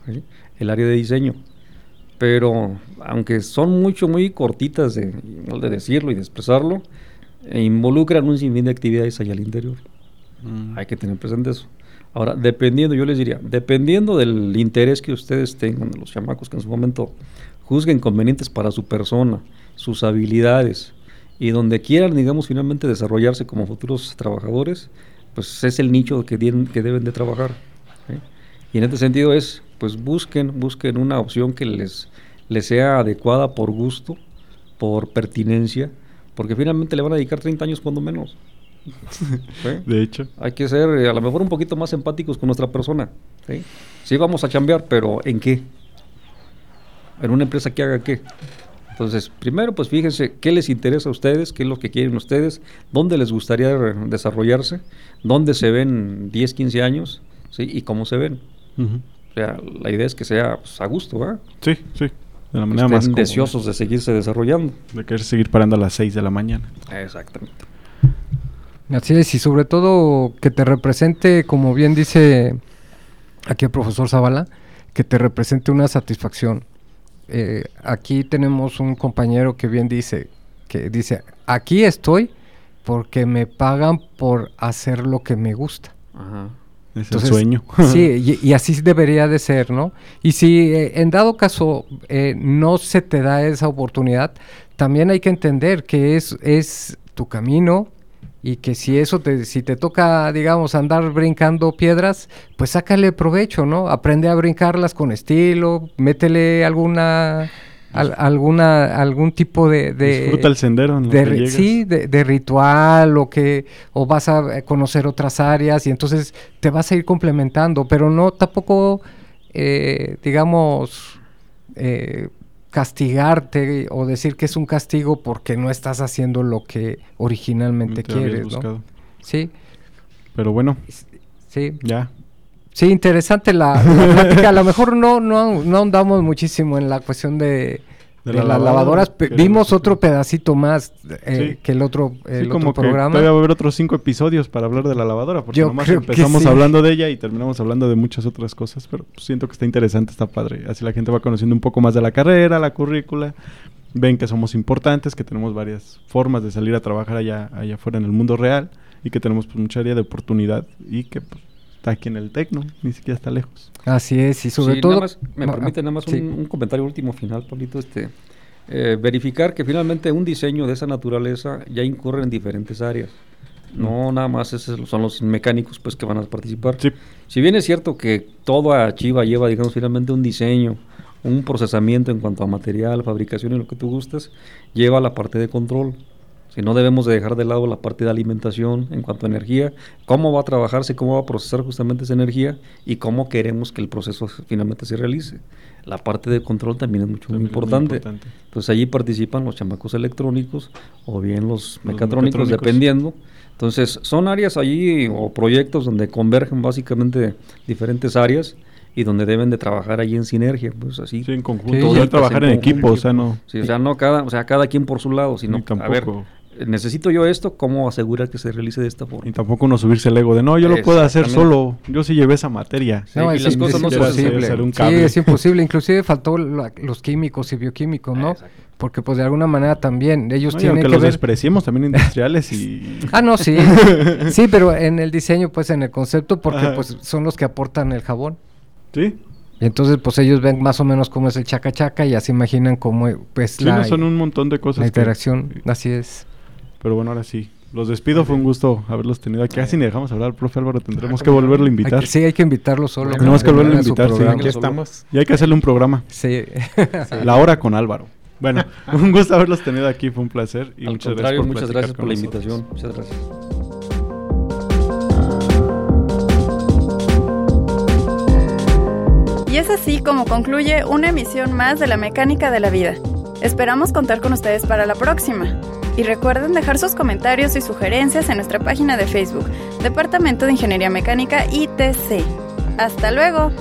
¿sí? el área de diseño. Pero aunque son mucho, muy cortitas de, de decirlo y de expresarlo, e involucran un sinfín de actividades allá al interior. Mm. Hay que tener presente eso. Ahora, dependiendo, yo les diría, dependiendo del interés que ustedes tengan, los chamacos que en su momento juzguen convenientes para su persona, sus habilidades, y donde quieran, digamos, finalmente desarrollarse como futuros trabajadores, pues es el nicho que, que deben de trabajar. Y en este sentido es, pues busquen, busquen una opción que les, les sea adecuada por gusto, por pertinencia, porque finalmente le van a dedicar 30 años cuando menos. De hecho. Hay que ser eh, a lo mejor un poquito más empáticos con nuestra persona. ¿sí? Sí vamos a chambear, pero ¿en qué? En una empresa que haga qué. Entonces, primero, pues fíjense qué les interesa a ustedes, qué es lo que quieren ustedes, dónde les gustaría desarrollarse, dónde se ven 10, 15 años, ¿sí? Y cómo se ven. Ujú. O sea, la idea es que sea pues, a gusto, ¿verdad? Sí, sí. De la manera más estén cómoda. deseosos de seguirse desarrollando. De querer seguir parando a las 6 de la mañana. Exactamente. Así es, y sobre todo que te represente, como bien dice aquí el profesor Zavala, que te represente una satisfacción. Eh, aquí tenemos un compañero que bien dice, que dice, aquí estoy porque me pagan por hacer lo que me gusta. Ajá. Es Entonces, el sueño. (laughs) Sí, (laughs) y, y así debería de ser, ¿no? Y si eh, en dado caso eh, no se te da esa oportunidad, también hay que entender que es, es tu camino y que si eso te, si te toca, digamos, andar brincando piedras, pues sácale provecho, ¿no? Aprende a brincarlas con estilo, métele alguna al- alguna algún tipo de, de Disfruta el sendero en de que sí, de, de ritual o que o vas a conocer otras áreas y entonces te vas a ir complementando, pero no tampoco eh, digamos eh, castigarte o decir que es un castigo porque no estás haciendo lo que originalmente Te quieres. Sí, Pero bueno, sí. ya. Sí, interesante la, la plática. A lo mejor no, no, no ahondamos muchísimo en la cuestión de, De de la las lavadora, lavadoras. Pero- Vimos otro pedacito más eh, Sí. que el otro, el sí, como otro que programa. todavía va a haber otros cinco episodios para hablar de la lavadora, porque Yo nomás que empezamos sí. hablando de ella y terminamos hablando de muchas otras cosas, pero pues, siento que está interesante, está padre. Así la gente va conociendo un poco más de la carrera, la currícula, ven que somos importantes, que tenemos varias formas de salir a trabajar allá, allá afuera en el mundo real y que tenemos pues, mucha área de oportunidad y que pues, está aquí en el Tecno, ni siquiera está lejos. Así es, y sobre Sí, todo... nada más, me ma- permite nada más sí. un, un comentario último final, Pablito, este, eh, verificar que finalmente un diseño de esa naturaleza ya incurre en diferentes áreas. No nada más esos son los mecánicos pues que van a participar. Sí. Si bien es cierto que toda Chiva lleva, digamos, finalmente un diseño, un procesamiento en cuanto a material, fabricación y lo que tú gustas, lleva la parte de control. Si no debemos de dejar de lado la parte de alimentación en cuanto a energía, cómo va a trabajarse, cómo va a procesar justamente esa energía y cómo queremos que el proceso finalmente se realice. La parte de control también es mucho muy También muy importante. importante. Entonces allí participan los chamacos electrónicos o bien los Los mecatrónicos, mecatrónicos. dependiendo. Entonces son áreas allí o proyectos donde convergen básicamente diferentes áreas y donde deben de trabajar allí en sinergia, pues así. Sí, en conjunto, Sí, trabajar en equipo, o sea, no... Sí, o sea, no cada, o sea, cada quien por su lado, sino a ver, necesito yo esto, ¿cómo asegurar que se realice de esta Y forma? tampoco uno subirse el ego de no, yo lo puedo hacer solo. Yo sí llevé esa materia. Sí, No, y es, las cosas es no imposible. hacen. Hacer un Sí, es (laughs) imposible. Inclusive faltó la- los químicos y bioquímicos, ¿no? Exacto. Porque pues de alguna manera también ellos No, y tienen aunque que los ver... despreciemos también industriales y... (laughs) Ah, no, sí. (laughs) sí, pero en el diseño, pues en el concepto, porque Ajá. pues son los que aportan el jabón. ¿Sí? Y entonces pues ellos ven más o menos cómo es el chaca chaca y así imaginan cómo pues Sí, la, no, son un montón de cosas. la que- interacción. Así es. Pero bueno, ahora sí. Los despido, fue un gusto haberlos tenido aquí. Casi ni dejamos hablar, profe Álvaro. Tendremos Ah, que volverlo a Hay invitar. que- sí, hay que invitarlo solo. Bueno, Tenemos que volverlo a invitar, sí. Aquí estamos. Y hay que hacerle un programa. Sí. (laughs) La hora con Álvaro. Bueno, (laughs) un gusto haberlos tenido aquí. Fue un placer. Y Al muchas contrario, gracias por muchas gracias por la nosotros. invitación. Muchas gracias. Y es así como concluye una emisión más de la mecánica de la vida. Esperamos contar con ustedes para la próxima. Y recuerden dejar sus comentarios y sugerencias en nuestra página de Facebook, Departamento de Ingeniería Mecánica ITC. ¡Hasta luego!